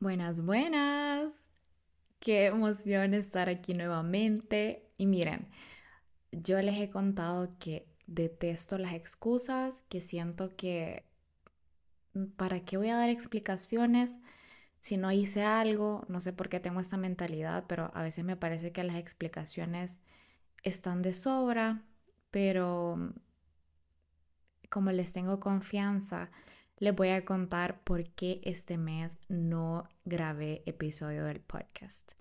Buenas, buenas. Qué emoción estar aquí nuevamente. Y miren, yo les he contado que detesto las excusas, que siento que ¿para qué voy a dar explicaciones si no hice algo? No sé por qué tengo esta mentalidad, pero a veces me parece que las explicaciones están de sobra, pero mm, como les tengo confianza, les voy a contar por qué este mes no grabé episodio del podcast.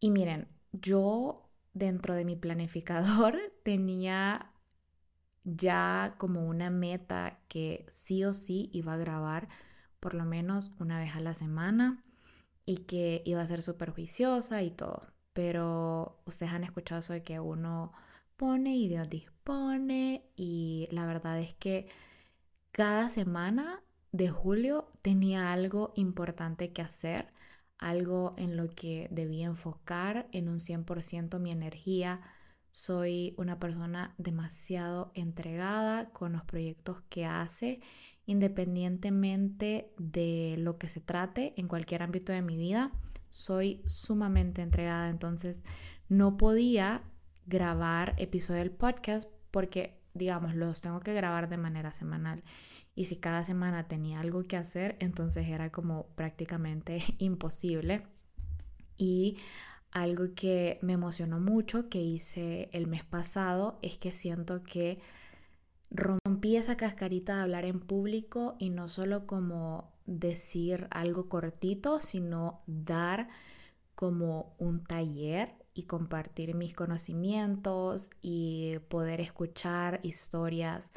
Y miren, yo dentro de mi planificador tenía ya como una meta que sí o sí iba a grabar por lo menos una vez a la semana y que iba a ser súper juiciosa y todo. Pero ustedes han escuchado eso de que uno pone y Dios dispone y la verdad es que cada semana de julio tenía algo importante que hacer, algo en lo que debía enfocar en un 100% mi energía. Soy una persona demasiado entregada con los proyectos que hace, independientemente de lo que se trate en cualquier ámbito de mi vida. Soy sumamente entregada, entonces no podía grabar episodio del podcast porque digamos, los tengo que grabar de manera semanal. Y si cada semana tenía algo que hacer, entonces era como prácticamente imposible. Y algo que me emocionó mucho que hice el mes pasado es que siento que rompí esa cascarita de hablar en público y no solo como decir algo cortito, sino dar como un taller y compartir mis conocimientos y poder escuchar historias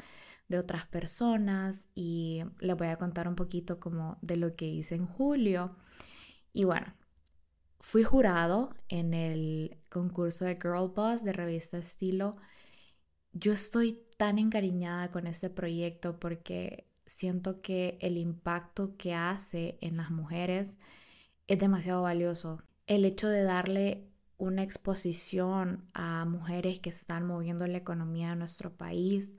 de otras personas y les voy a contar un poquito como de lo que hice en julio. Y bueno, fui jurado en el concurso de Girl Boss de revista Estilo. Yo estoy tan encariñada con este proyecto porque siento que el impacto que hace en las mujeres es demasiado valioso. El hecho de darle una exposición a mujeres que están moviendo la economía de nuestro país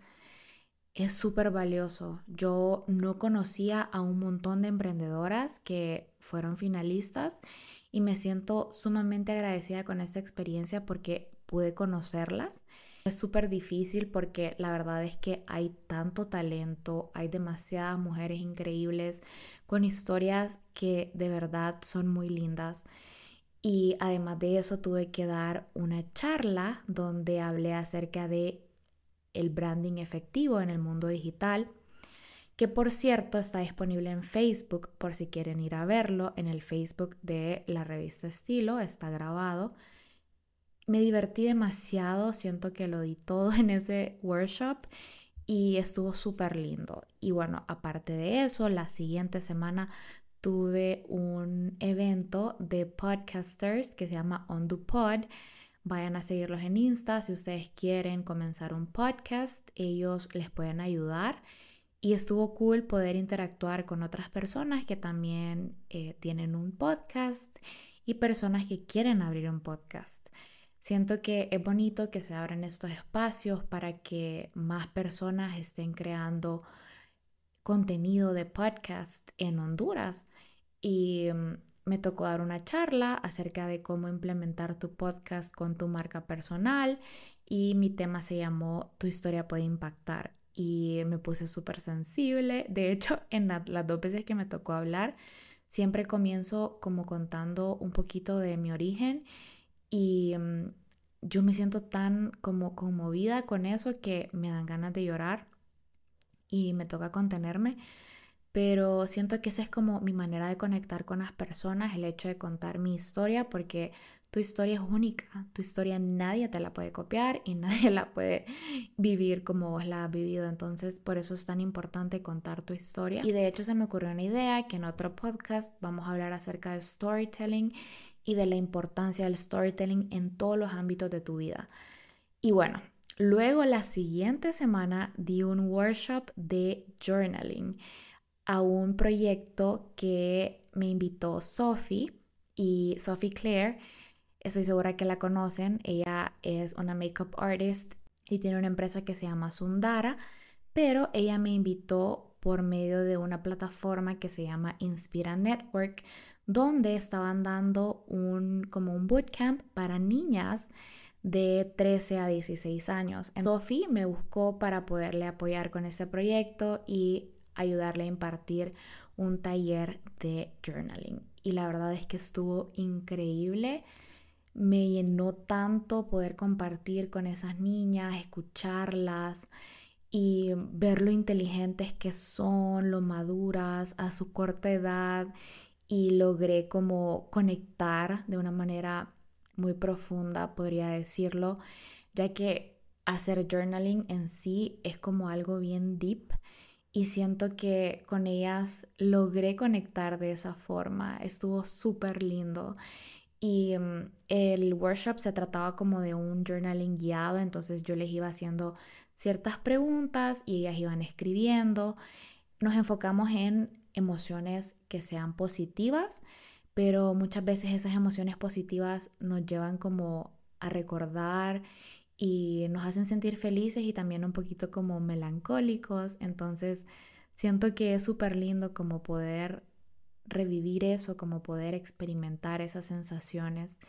es súper valioso. Yo no conocía a un montón de emprendedoras que fueron finalistas y me siento sumamente agradecida con esta experiencia porque pude conocerlas. Es súper difícil porque la verdad es que hay tanto talento, hay demasiadas mujeres increíbles con historias que de verdad son muy lindas. Y además de eso tuve que dar una charla donde hablé acerca de el branding efectivo en el mundo digital, que por cierto está disponible en Facebook por si quieren ir a verlo, en el Facebook de la revista Estilo, está grabado. Me divertí demasiado, siento que lo di todo en ese workshop y estuvo súper lindo. Y bueno, aparte de eso, la siguiente semana tuve un evento de podcasters que se llama On the Pod. Vayan a seguirlos en Insta si ustedes quieren comenzar un podcast, ellos les pueden ayudar. Y estuvo cool poder interactuar con otras personas que también eh, tienen un podcast y personas que quieren abrir un podcast. Siento que es bonito que se abran estos espacios para que más personas estén creando contenido de podcast en Honduras y mm, me tocó dar una charla acerca de cómo implementar tu podcast con tu marca personal y mi tema se llamó Tu historia puede impactar y me puse súper sensible. De hecho, en las dos veces que me tocó hablar, siempre comienzo como contando un poquito de mi origen y mm, yo me siento tan como conmovida con eso que me dan ganas de llorar y me toca contenerme, pero siento que esa es como mi manera de conectar con las personas, el hecho de contar mi historia, porque tu historia es única, tu historia nadie te la puede copiar y nadie la puede vivir como vos la has vivido, entonces por eso es tan importante contar tu historia. Y de hecho se me ocurrió una idea que en otro podcast vamos a hablar acerca de storytelling y de la importancia del storytelling en todos los ámbitos de tu vida. Y bueno, Luego la siguiente semana di un workshop de journaling a un proyecto que me invitó Sophie y Sophie Claire. Estoy segura que la conocen. Ella es una makeup artist y tiene una empresa que se llama Sundara, pero ella me invitó por medio de una plataforma que se llama Inspira Network, donde estaban dando un como un bootcamp para niñas de 13 a 16 años. Sophie me buscó para poderle apoyar con ese proyecto y ayudarle a impartir un taller de journaling. Y la verdad es que estuvo increíble. Me llenó tanto poder compartir con esas niñas, escucharlas y ver lo inteligentes que son, lo maduras a su corta edad y logré como conectar de una manera muy profunda, podría decirlo, ya que hacer journaling en sí es como algo bien deep y siento que con ellas logré conectar de esa forma. Estuvo súper lindo. Y mm, el workshop se trataba como de un journaling guiado, entonces yo les iba haciendo ciertas preguntas y ellas iban escribiendo. Nos enfocamos en emociones que sean positivas, pero muchas veces esas emociones positivas nos llevan como a recordar y nos hacen sentir felices y también un poquito como melancólicos. Entonces siento que es súper lindo como poder revivir eso, como poder experimentar esas sensaciones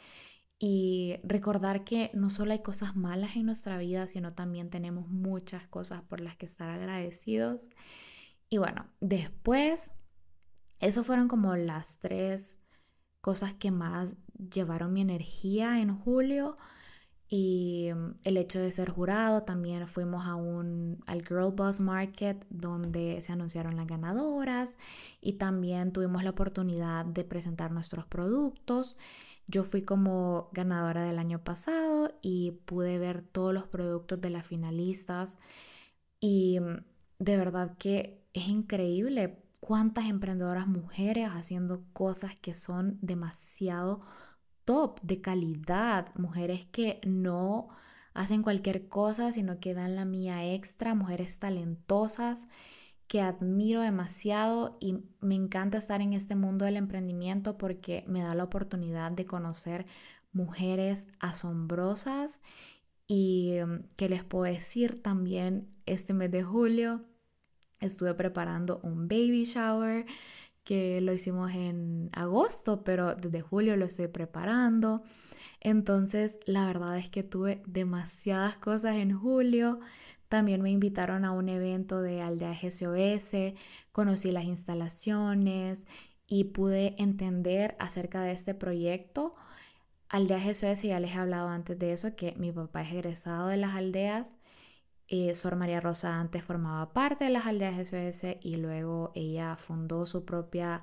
y recordar que no solo hay cosas malas en nuestra vida, sino también tenemos muchas cosas por las que estar agradecidos. Y bueno, después, eso fueron como las tres cosas que más llevaron mi energía en julio y mm, el hecho de ser jurado, también fuimos a un, al Girl Boss Market donde se anunciaron las ganadoras y también tuvimos la oportunidad de presentar nuestros productos. Yo fui como ganadora del año pasado y pude ver todos los productos de las finalistas y mm, de verdad que es increíble cuántas emprendedoras mujeres haciendo cosas que son demasiado top, de calidad, mujeres que no hacen cualquier cosa, sino que dan la mía extra, mujeres talentosas que admiro demasiado y me encanta estar en este mundo del emprendimiento porque me da la oportunidad de conocer mujeres asombrosas y mm, que les puedo decir también este mes de julio estuve preparando un baby shower que lo hicimos en agosto, pero desde julio lo estoy preparando. Entonces, la verdad es que tuve demasiadas cosas en julio. También me invitaron a un evento de Aldea GCOS, conocí las instalaciones y pude entender acerca de este proyecto. Aldea GCOS, ya les he hablado antes de eso, que mi papá es egresado de las aldeas eh, Sor María Rosa antes formaba parte de las aldeas SOS y luego ella fundó su propia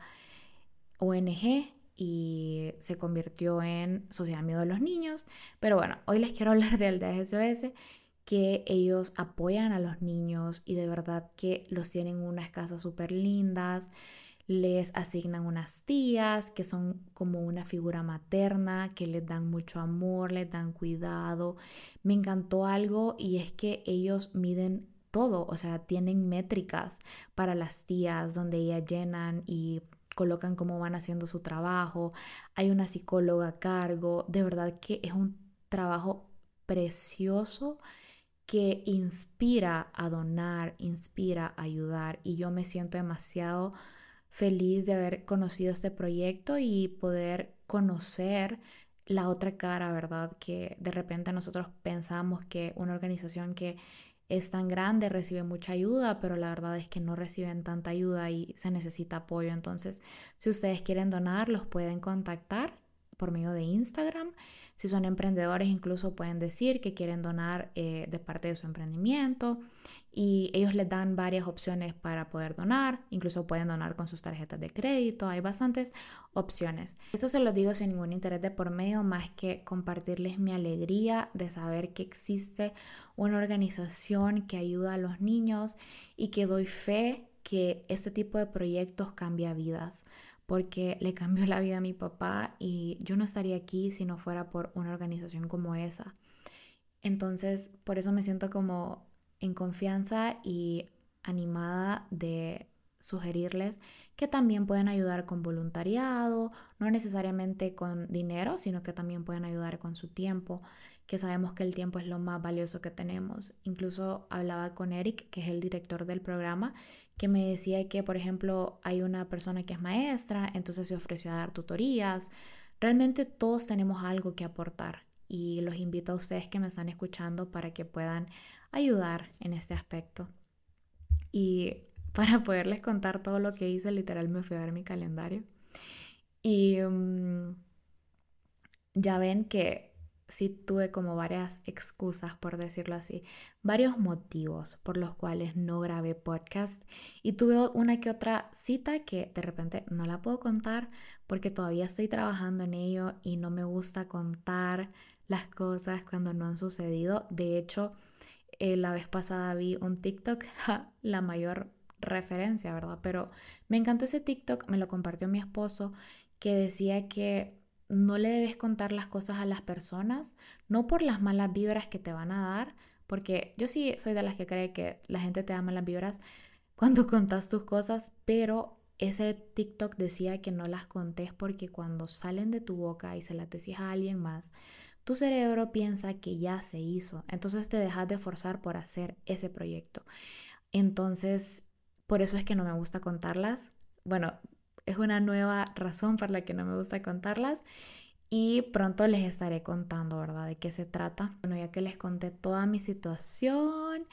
ONG y se convirtió en Sociedad Amigo de los Niños. Pero bueno, hoy les quiero hablar de aldeas SOS, que ellos apoyan a los niños y de verdad que los tienen unas casas súper lindas les asignan unas tías que son como una figura materna, que les dan mucho amor, les dan cuidado. Me encantó algo y es que ellos miden todo, o sea, tienen métricas para las tías donde ellas llenan y colocan cómo van haciendo su trabajo. Hay una psicóloga a cargo. De verdad que es un trabajo precioso que inspira a donar, inspira a ayudar y yo me siento demasiado feliz de haber conocido este proyecto y poder conocer la otra cara, ¿verdad? Que de repente nosotros pensamos que una organización que es tan grande recibe mucha ayuda, pero la verdad es que no reciben tanta ayuda y se necesita apoyo. Entonces, si ustedes quieren donar, los pueden contactar por medio de Instagram. Si son emprendedores, incluso pueden decir que quieren donar eh, de parte de su emprendimiento y ellos les dan varias opciones para poder donar. Incluso pueden donar con sus tarjetas de crédito. Hay bastantes opciones. Eso se lo digo sin ningún interés de por medio, más que compartirles mi alegría de saber que existe una organización que ayuda a los niños y que doy fe que este tipo de proyectos cambia vidas porque le cambió la vida a mi papá y yo no estaría aquí si no fuera por una organización como esa. Entonces, por eso me siento como en confianza y animada de sugerirles que también pueden ayudar con voluntariado, no necesariamente con dinero, sino que también pueden ayudar con su tiempo, que sabemos que el tiempo es lo más valioso que tenemos. Incluso hablaba con Eric, que es el director del programa, que me decía que, por ejemplo, hay una persona que es maestra, entonces se ofreció a dar tutorías. Realmente todos tenemos algo que aportar y los invito a ustedes que me están escuchando para que puedan ayudar en este aspecto. Y para poderles contar todo lo que hice, literal me fui a ver mi calendario. Y mm, ya ven que sí tuve como varias excusas, por decirlo así, varios motivos por los cuales no grabé podcast y tuve una que otra cita que de repente no la puedo contar porque todavía estoy trabajando en ello y no me gusta contar las cosas cuando no han sucedido. De hecho, eh, la vez pasada vi un TikTok, la mayor referencia, ¿verdad? Pero me encantó ese TikTok, me lo compartió mi esposo, que decía que no le debes contar las cosas a las personas, no por las malas vibras que te van a dar, porque yo sí soy de las que cree que la gente te da malas vibras cuando contas tus cosas, pero ese TikTok decía que no las contés porque cuando salen de tu boca y se las decís a alguien más, tu cerebro piensa que ya se hizo, entonces te dejas de forzar por hacer ese proyecto. Entonces, por eso es que no me gusta contarlas. Bueno, es una nueva razón por la que no me gusta contarlas y pronto les estaré contando, ¿verdad? De qué se trata. Bueno, ya que les conté toda mi situación,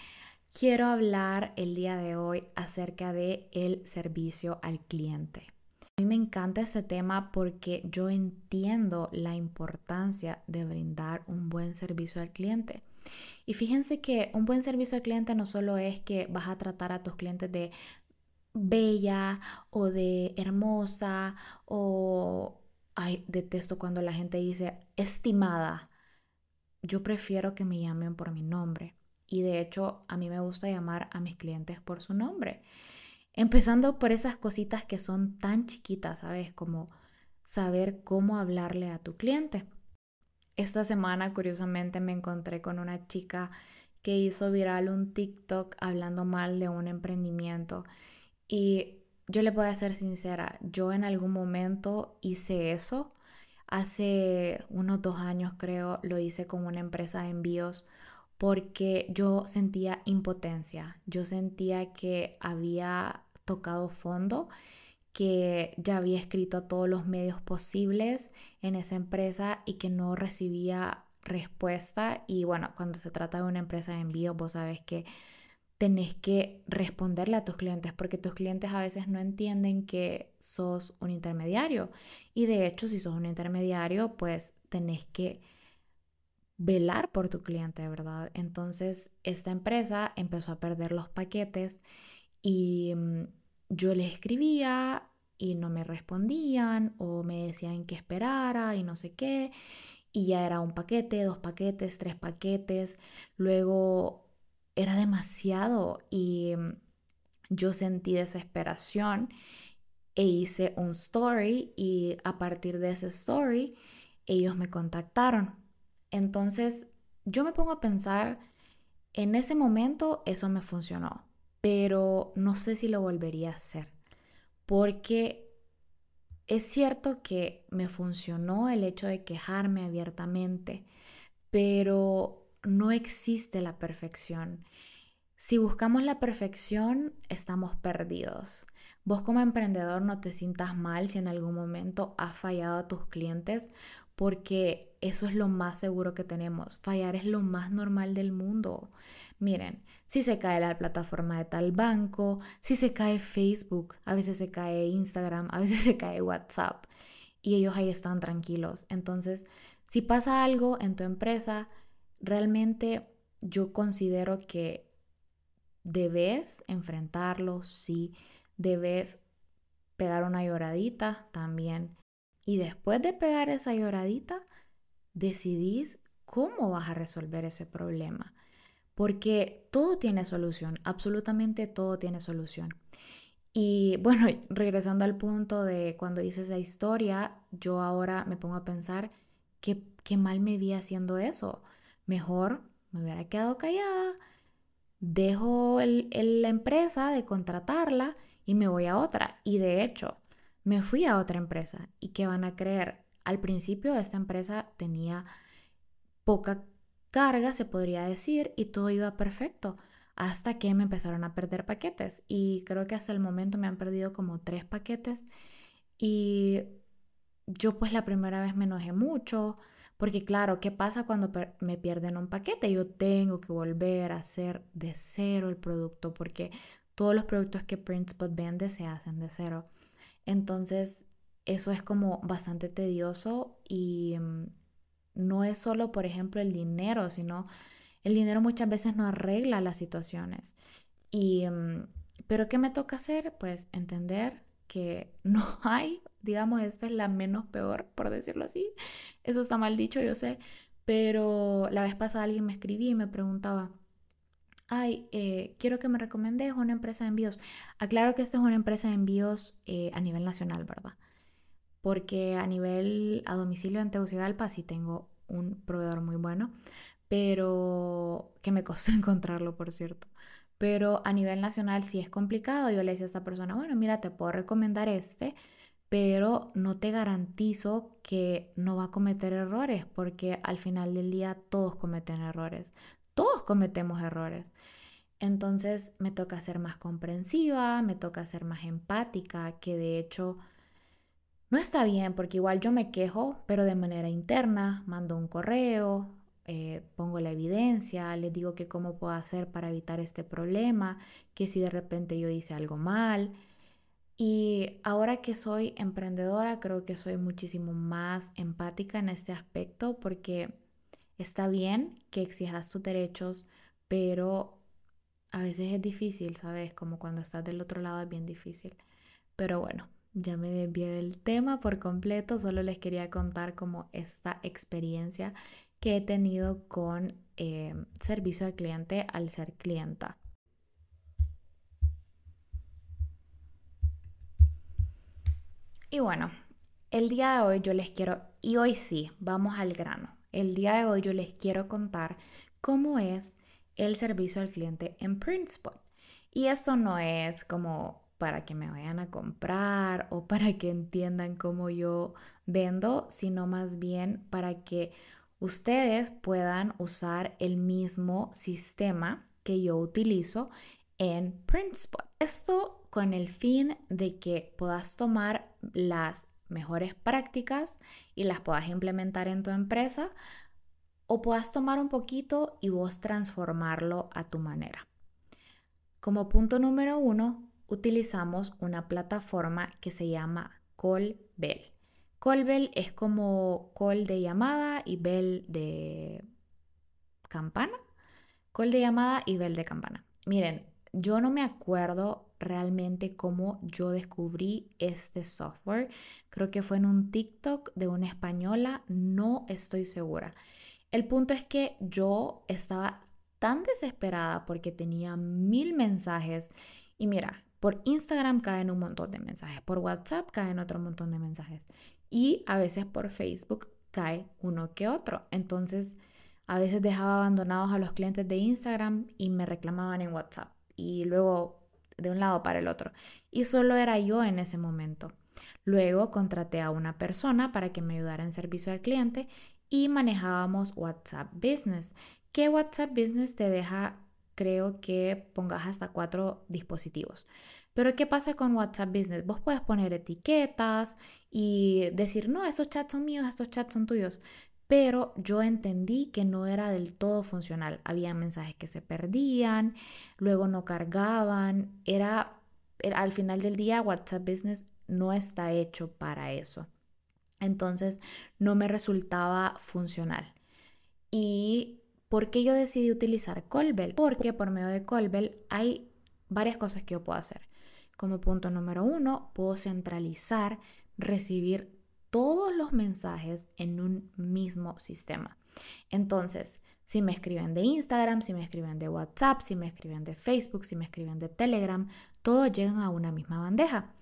quiero hablar el día de hoy acerca de el servicio al cliente. A mí me encanta este tema porque yo entiendo la importancia de brindar un buen servicio al cliente. Y fíjense que un buen servicio al cliente no solo es que vas a tratar a tus clientes de bella o de hermosa o, ay, detesto cuando la gente dice estimada. Yo prefiero que me llamen por mi nombre. Y de hecho, a mí me gusta llamar a mis clientes por su nombre. Empezando por esas cositas que son tan chiquitas, ¿sabes? Como saber cómo hablarle a tu cliente. Esta semana, curiosamente, me encontré con una chica que hizo viral un TikTok hablando mal de un emprendimiento y yo le voy a ser sincera, yo en algún momento hice eso. Hace unos dos años creo lo hice con una empresa de envíos porque yo sentía impotencia, yo sentía que había tocado fondo, que ya había escrito a todos los medios posibles en esa empresa y que no recibía respuesta. Y bueno, cuando se trata de una empresa de envíos, vos sabes que tenés que responderle a tus clientes porque tus clientes a veces no entienden que sos un intermediario. Y de hecho, si sos un intermediario, pues tenés que velar por tu cliente, ¿verdad? Entonces, esta empresa empezó a perder los paquetes y mm, yo les escribía y no me respondían o me decían que esperara y no sé qué. Y ya era un paquete, dos paquetes, tres paquetes. Luego era demasiado y mm, yo sentí desesperación e hice un story y a partir de ese story ellos me contactaron. Entonces yo me pongo a pensar, en ese momento eso me funcionó, pero no sé si lo volvería a hacer, porque es cierto que me funcionó el hecho de quejarme abiertamente, pero no existe la perfección. Si buscamos la perfección, estamos perdidos. Vos como emprendedor no te sientas mal si en algún momento has fallado a tus clientes, porque eso es lo más seguro que tenemos. Fallar es lo más normal del mundo. Miren, si se cae la plataforma de tal banco, si se cae Facebook, a veces se cae Instagram, a veces se cae WhatsApp y ellos ahí están tranquilos. Entonces, si pasa algo en tu empresa, realmente yo considero que debes enfrentarlo, sí, debes pegar una lloradita también. Y después de pegar esa lloradita, decidís cómo vas a resolver ese problema. Porque todo tiene solución, absolutamente todo tiene solución. Y bueno, regresando al punto de cuando hice esa historia, yo ahora me pongo a pensar que qué mal me vi haciendo eso. Mejor me hubiera quedado callada, dejo la empresa de contratarla y me voy a otra. Y de hecho, me fui a otra empresa. ¿Y qué van a creer? Al principio esta empresa tenía poca carga, se podría decir, y todo iba perfecto hasta que me empezaron a perder paquetes y creo que hasta el momento me han perdido como tres paquetes y yo pues la primera vez me enojé mucho porque claro, ¿qué pasa cuando me pierden un paquete? Yo tengo que volver a hacer de cero el producto porque todos los productos que Printspot vende se hacen de cero. Entonces, eso es como bastante tedioso y mm, no es solo, por ejemplo, el dinero, sino el dinero muchas veces no arregla las situaciones. Y, mm, pero ¿qué me toca hacer? Pues entender que no hay, digamos, esta es la menos peor, por decirlo así. Eso está mal dicho, yo sé. Pero la vez pasada alguien me escribía y me preguntaba, ay, eh, quiero que me recomendes una empresa de envíos. Aclaro que esta es una empresa de envíos eh, a nivel nacional, ¿verdad? Porque a nivel a domicilio en Tegucigalpa sí tengo un proveedor muy bueno, pero que me costó encontrarlo, por cierto. Pero a nivel nacional sí es complicado. Yo le decía a esta persona, bueno, mira, te puedo recomendar este, pero no te garantizo que no va a cometer errores, porque al final del día todos cometen errores. Todos cometemos errores. Entonces me toca ser más comprensiva, me toca ser más empática, que de hecho no está bien, porque igual yo me quejo, pero de manera interna, mando un correo, eh, pongo la evidencia, les digo que cómo puedo hacer para evitar este problema, que si de repente yo hice algo mal. Y ahora que soy emprendedora, creo que soy muchísimo más empática en este aspecto porque está bien que exijas tus derechos, pero a veces es difícil, ¿sabes? Como cuando estás del otro lado es bien difícil. Pero bueno, ya me desvié del tema por completo, solo les quería contar como esta experiencia que he tenido con eh, servicio al cliente al ser clienta. Y bueno, el día de hoy yo les quiero, y hoy sí, vamos al grano. El día de hoy yo les quiero contar cómo es el servicio al cliente en Printspot. Y esto no es como para que me vayan a comprar o para que entiendan cómo yo vendo, sino más bien para que ustedes puedan usar el mismo sistema que yo utilizo en PrintSpot. Esto con el fin de que puedas tomar las mejores prácticas y las puedas implementar en tu empresa o puedas tomar un poquito y vos transformarlo a tu manera. Como punto número uno, utilizamos una plataforma que se llama Callbell. Callbell es como call de llamada y bell de campana. Call de llamada y bell de campana. Miren, yo no me acuerdo realmente cómo yo descubrí este software. Creo que fue en un TikTok de una española, no estoy segura. El punto es que yo estaba tan desesperada porque tenía mil mensajes y mira, por Instagram caen un montón de mensajes, por WhatsApp caen otro montón de mensajes y a veces por Facebook cae uno que otro. Entonces, a veces dejaba abandonados a los clientes de Instagram y me reclamaban en WhatsApp y luego de un lado para el otro. Y solo era yo en ese momento. Luego contraté a una persona para que me ayudara en servicio al cliente y manejábamos WhatsApp Business, que WhatsApp Business te deja creo que pongas hasta cuatro dispositivos. Pero ¿qué pasa con WhatsApp Business? Vos puedes poner etiquetas y decir, no, estos chats son míos, estos chats son tuyos. Pero yo entendí que no era del todo funcional. Había mensajes que se perdían, luego no cargaban. Era, al final del día WhatsApp Business no está hecho para eso. Entonces no me resultaba funcional. Y ¿Por qué yo decidí utilizar Colbel? Porque por medio de Colbel hay varias cosas que yo puedo hacer. Como punto número uno, puedo centralizar, recibir todos los mensajes en un mismo sistema. Entonces, si me escriben de Instagram, si me escriben de WhatsApp, si me escriben de Facebook, si me escriben de Telegram, todos llegan a una misma bandeja.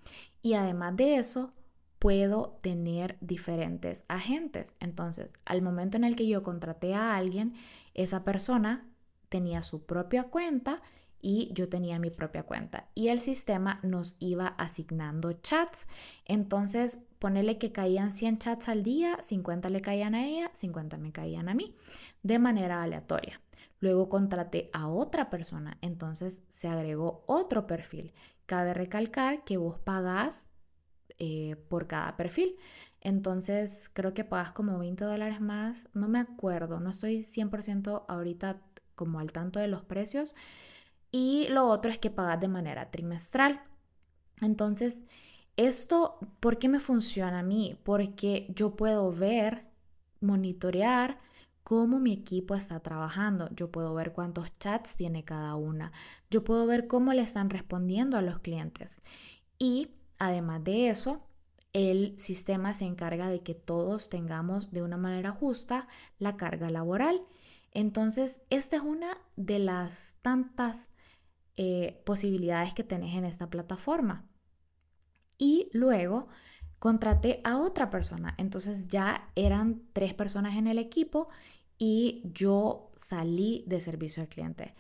Y además de eso, puedo tener diferentes agentes. Entonces, al momento en el que yo contraté a alguien, esa persona tenía su propia cuenta y yo tenía mi propia cuenta. Y el sistema nos iba asignando chats. Entonces, ponele que caían 100 chats al día, 50 le caían a ella, 50 me caían a mí, de manera aleatoria. Luego contraté a otra persona, entonces se agregó otro perfil. Cabe recalcar que vos pagás eh, por cada perfil. Entonces creo que pagas como 20 dólares más, no me acuerdo, no estoy 100% ahorita como al tanto de los precios. Y lo otro es que pagas de manera trimestral. Entonces, esto, ¿por qué me funciona a mí? Porque yo puedo ver, monitorear cómo mi equipo está trabajando. Yo puedo ver cuántos chats tiene cada una. Yo puedo ver cómo le están respondiendo a los clientes. Y además de eso, el sistema se encarga de que todos tengamos de una manera justa la carga laboral. Entonces, esta es una de las tantas eh, posibilidades que tenés en esta plataforma. Y luego contraté a otra persona. Entonces ya eran tres personas en el equipo y yo salí de servicio al cliente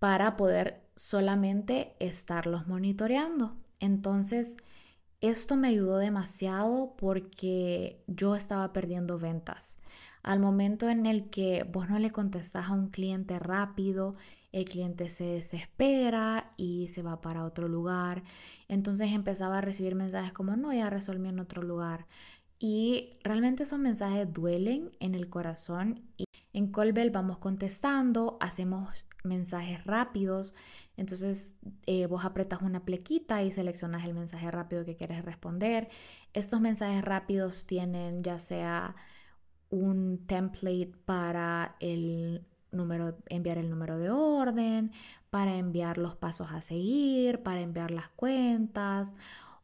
para poder solamente estarlos monitoreando. Entonces, esto me ayudó demasiado porque yo estaba perdiendo ventas. Al momento en el que vos no le contestás a un cliente rápido, el cliente se desespera y se va para otro lugar. Entonces empezaba a recibir mensajes como, no, ya resolví en otro lugar. Y realmente esos mensajes duelen en el corazón. Y en Colbel vamos contestando, hacemos mensajes rápidos. Entonces eh, vos apretas una plequita y seleccionas el mensaje rápido que quieres responder. Estos mensajes rápidos tienen ya sea un template para el número, enviar el número de orden, para enviar los pasos a seguir, para enviar las cuentas,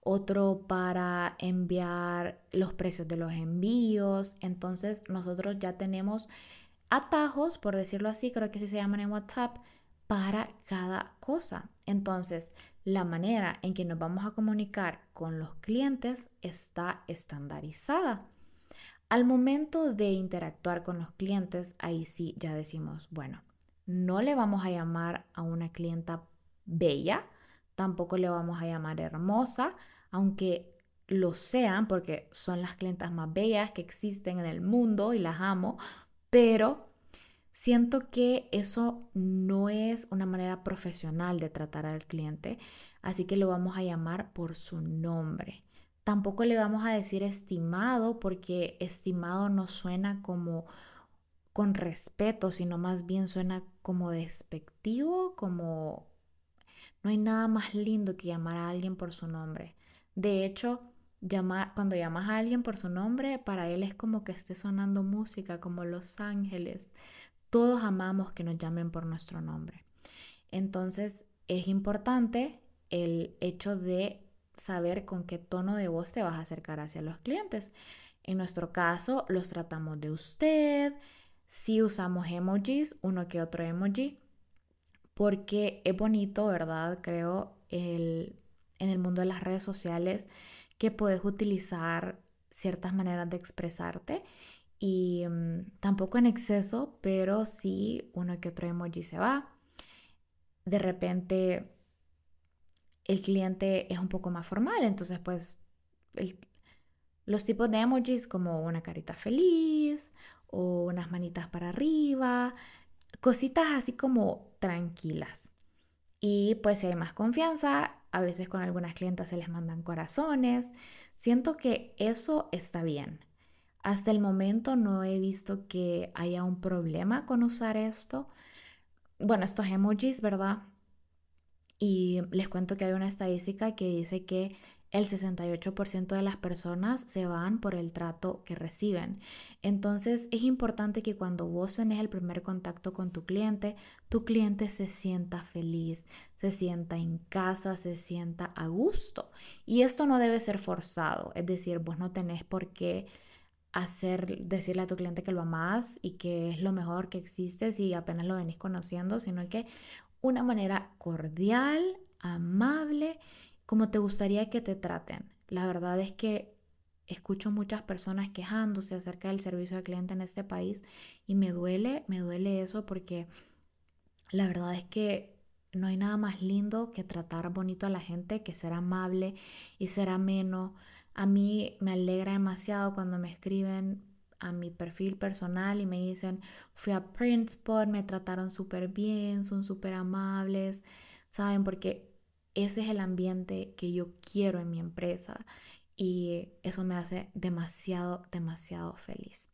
otro para enviar los precios de los envíos. Entonces nosotros ya tenemos atajos, por decirlo así, creo que así se llaman en WhatsApp, para cada cosa. Entonces, la manera en que nos vamos a comunicar con los clientes está estandarizada. Al momento de interactuar con los clientes, ahí sí ya decimos, bueno, no le vamos a llamar a una clienta bella, tampoco le vamos a llamar hermosa, aunque lo sean porque son las clientas más bellas que existen en el mundo y las amo, pero siento que eso no es una manera profesional de tratar al cliente, así que lo vamos a llamar por su nombre. Tampoco le vamos a decir estimado porque estimado no suena como con respeto, sino más bien suena como despectivo, como no hay nada más lindo que llamar a alguien por su nombre. De hecho, cuando llamas a alguien por su nombre, para él es como que esté sonando música, como Los Ángeles. Todos amamos que nos llamen por nuestro nombre. Entonces, es importante el hecho de saber con qué tono de voz te vas a acercar hacia los clientes. En nuestro caso, los tratamos de usted, si usamos emojis, uno que otro emoji, porque es bonito, ¿verdad? Creo, el, en el mundo de las redes sociales, que puedes utilizar ciertas maneras de expresarte y mm, tampoco en exceso, pero sí uno que otro emoji se va. De repente el cliente es un poco más formal, entonces pues los tipos de emojis como una carita feliz o unas manitas para arriba, cositas así como tranquilas. Y pues si hay más confianza, a veces con algunas clientas se les mandan corazones. Siento que eso está bien. Hasta el momento no he visto que haya un problema con usar esto. Bueno, estos emojis, ¿verdad? Y les cuento que hay una estadística que dice que el 68% de las personas se van por el trato que reciben. Entonces es importante que cuando vos tenés el primer contacto con tu cliente, tu cliente se sienta feliz, se sienta en casa, se sienta a gusto. Y esto no debe ser forzado, es decir, vos no tenés por qué hacer, decirle a tu cliente que lo amás y que es lo mejor que existe si apenas lo venís conociendo, sino que una manera cordial, amable, como te gustaría que te traten. La verdad es que escucho muchas personas quejándose acerca del servicio al cliente en este país y me duele, me duele eso porque la verdad es que no hay nada más lindo que tratar bonito a la gente, que ser amable y ser ameno. A mí me alegra demasiado cuando me escriben a mi perfil personal y me dicen, fui a Printspot, me trataron súper bien, son súper amables, ¿saben? Porque ese es el ambiente que yo quiero en mi empresa y eso me hace demasiado, demasiado feliz.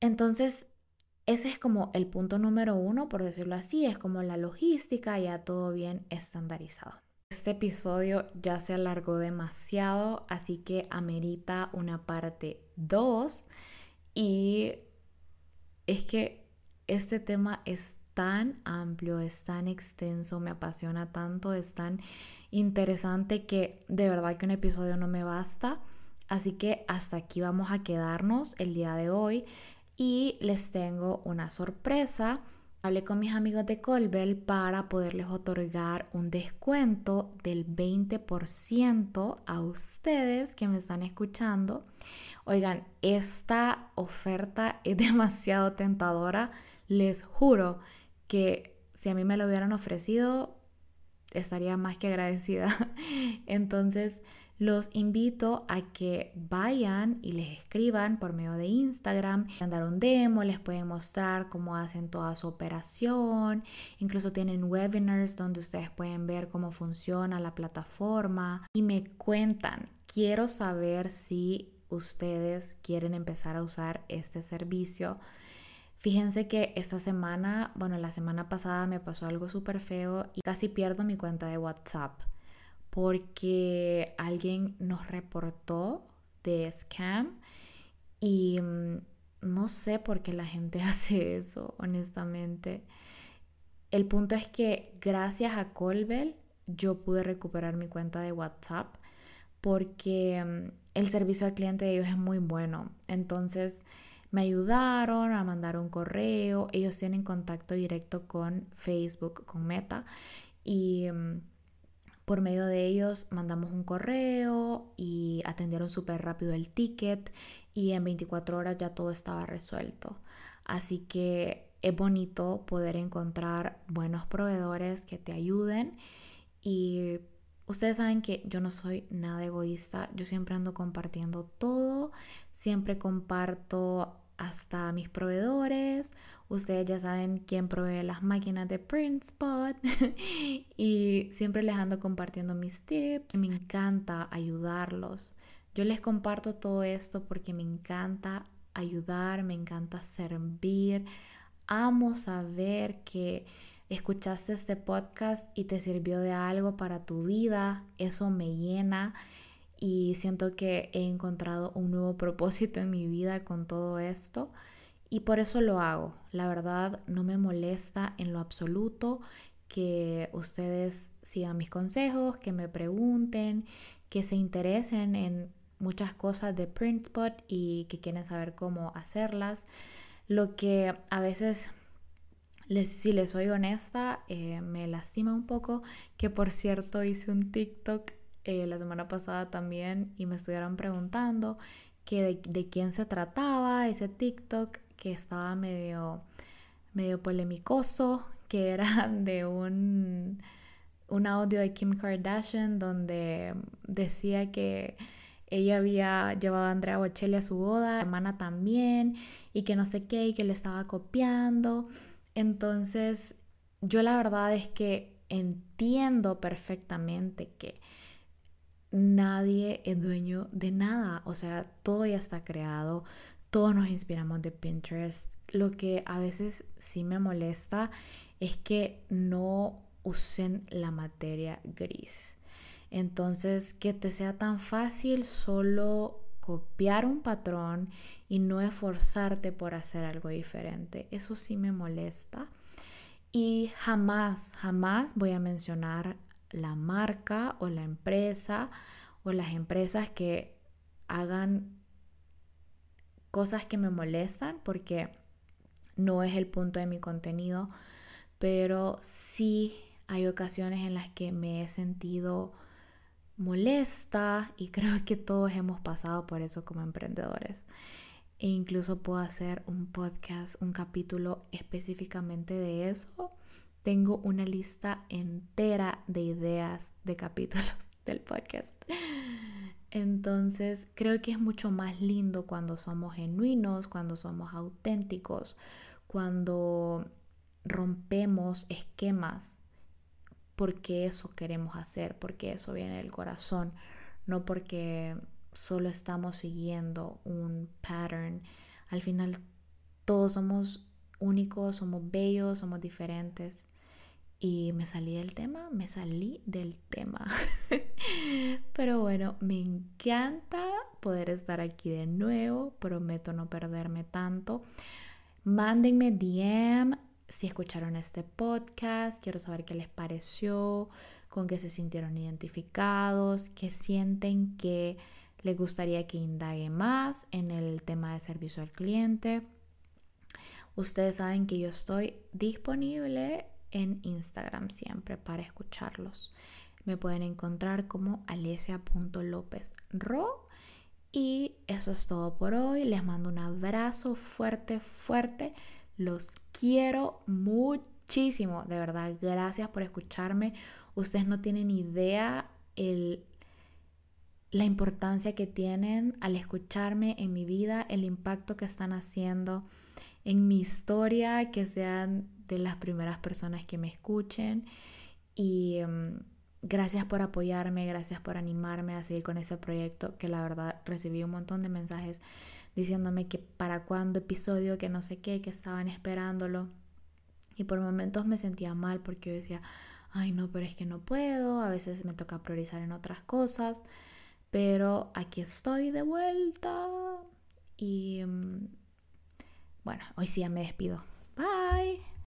Entonces, ese es como el punto número uno, por decirlo así, es como la logística, ya todo bien estandarizado. Este episodio ya se alargó demasiado, así que amerita una parte 2 y es que este tema es tan amplio, es tan extenso, me apasiona tanto, es tan interesante que de verdad que un episodio no me basta. Así que hasta aquí vamos a quedarnos el día de hoy y les tengo una sorpresa. Hablé con mis amigos de Colbel para poderles otorgar un descuento del 20% a ustedes que me están escuchando. Oigan, esta oferta es demasiado tentadora. Les juro que si a mí me lo hubieran ofrecido, estaría más que agradecida. Entonces, los invito a que vayan y les escriban por medio de Instagram, mandar un demo, les pueden mostrar cómo hacen toda su operación, incluso tienen webinars donde ustedes pueden ver cómo funciona la plataforma y me cuentan, quiero saber si ustedes quieren empezar a usar este servicio. Fíjense que esta semana, bueno, la semana pasada me pasó algo súper feo y casi pierdo mi cuenta de WhatsApp porque alguien nos reportó de scam y mm, no sé por qué la gente hace eso, honestamente. El punto es que gracias a Colbel yo pude recuperar mi cuenta de WhatsApp porque mm, el servicio al cliente de ellos es muy bueno. Entonces me ayudaron a mandar un correo. Ellos tienen contacto directo con Facebook, con Meta. Y mm, por medio de ellos mandamos un correo y atendieron súper rápido el ticket y en 24 horas ya todo estaba resuelto. Así que es bonito poder encontrar buenos proveedores que te ayuden y ustedes saben que yo no soy nada egoísta, yo siempre ando compartiendo todo, siempre comparto hasta mis proveedores. Ustedes ya saben quién provee las máquinas de PrintSpot y siempre les ando compartiendo mis tips. Me encanta ayudarlos. Yo les comparto todo esto porque me encanta ayudar, me encanta servir. Amo saber que escuchaste este podcast y te sirvió de algo para tu vida. Eso me llena y siento que he encontrado un nuevo propósito en mi vida con todo esto y por eso lo hago. La verdad no me molesta en lo absoluto que ustedes sigan mis consejos, que me pregunten, que se interesen en muchas cosas de PrintSpot y que quieren saber cómo hacerlas. Lo que a veces, les, si les soy honesta, eh, me lastima un poco, que por cierto hice un TikTok eh, la semana pasada también y me estuvieron preguntando que de, quién se trataba ese TikTok que estaba medio, medio que era de un, un audio de Kim Kardashian donde decía que ella había llevado a Andrea Bocelli a su boda, hermana también, y que no sé qué, y que le estaba copiando. Entonces, yo la verdad es que entiendo perfectamente que nadie es dueño de nada, o sea, todo ya está creado, todos nos inspiramos de Pinterest. Lo que a veces sí me molesta es que no usen la materia gris. Entonces, que te sea tan fácil solo copiar un patrón y no esforzarte por hacer algo diferente. Eso sí me molesta. Y jamás, jamás voy a mencionar la marca o la empresa o las empresas que hagan cosas que me molestan porque no es el punto de mi contenido, pero sí hay ocasiones en las que me he sentido molesta y creo que todos hemos pasado por eso como emprendedores. E incluso puedo hacer un podcast, un capítulo específicamente de eso, tengo una lista entera de ideas de capítulos del podcast. Entonces creo que es mucho más lindo cuando somos genuinos, cuando somos auténticos, cuando rompemos esquemas, porque eso queremos hacer, porque eso viene del corazón, no porque solo estamos siguiendo un pattern. Al final todos somos únicos, somos bellos, somos diferentes. Y me salí del tema, me salí del tema. Pero bueno, me encanta poder estar aquí de nuevo. Prometo no perderme tanto. Mándenme DM si escucharon este podcast. Quiero saber qué les pareció, con qué se sintieron identificados, qué sienten que les gustaría que indague más en el tema de servicio al cliente. Ustedes saben que yo estoy disponible en Instagram siempre para escucharlos. Me pueden encontrar como alesia.lopezro. Y eso es todo por hoy. Les mando un abrazo fuerte, fuerte. Los quiero muchísimo. De verdad, gracias por escucharme. Ustedes no tienen idea el, la importancia que tienen al escucharme en mi vida, el impacto que están haciendo en mi historia, que sean de las primeras personas que me escuchen. Y em, gracias por apoyarme, gracias por animarme a seguir con ese proyecto, que la verdad recibí un montón de mensajes diciéndome que para cuándo episodio, que no sé qué, que estaban esperándolo. Y por momentos me sentía mal porque yo decía, ay no, pero es que no puedo, a veces me toca priorizar en otras cosas, pero aquí estoy de vuelta y em, bueno, hoy sí me despido. Bye.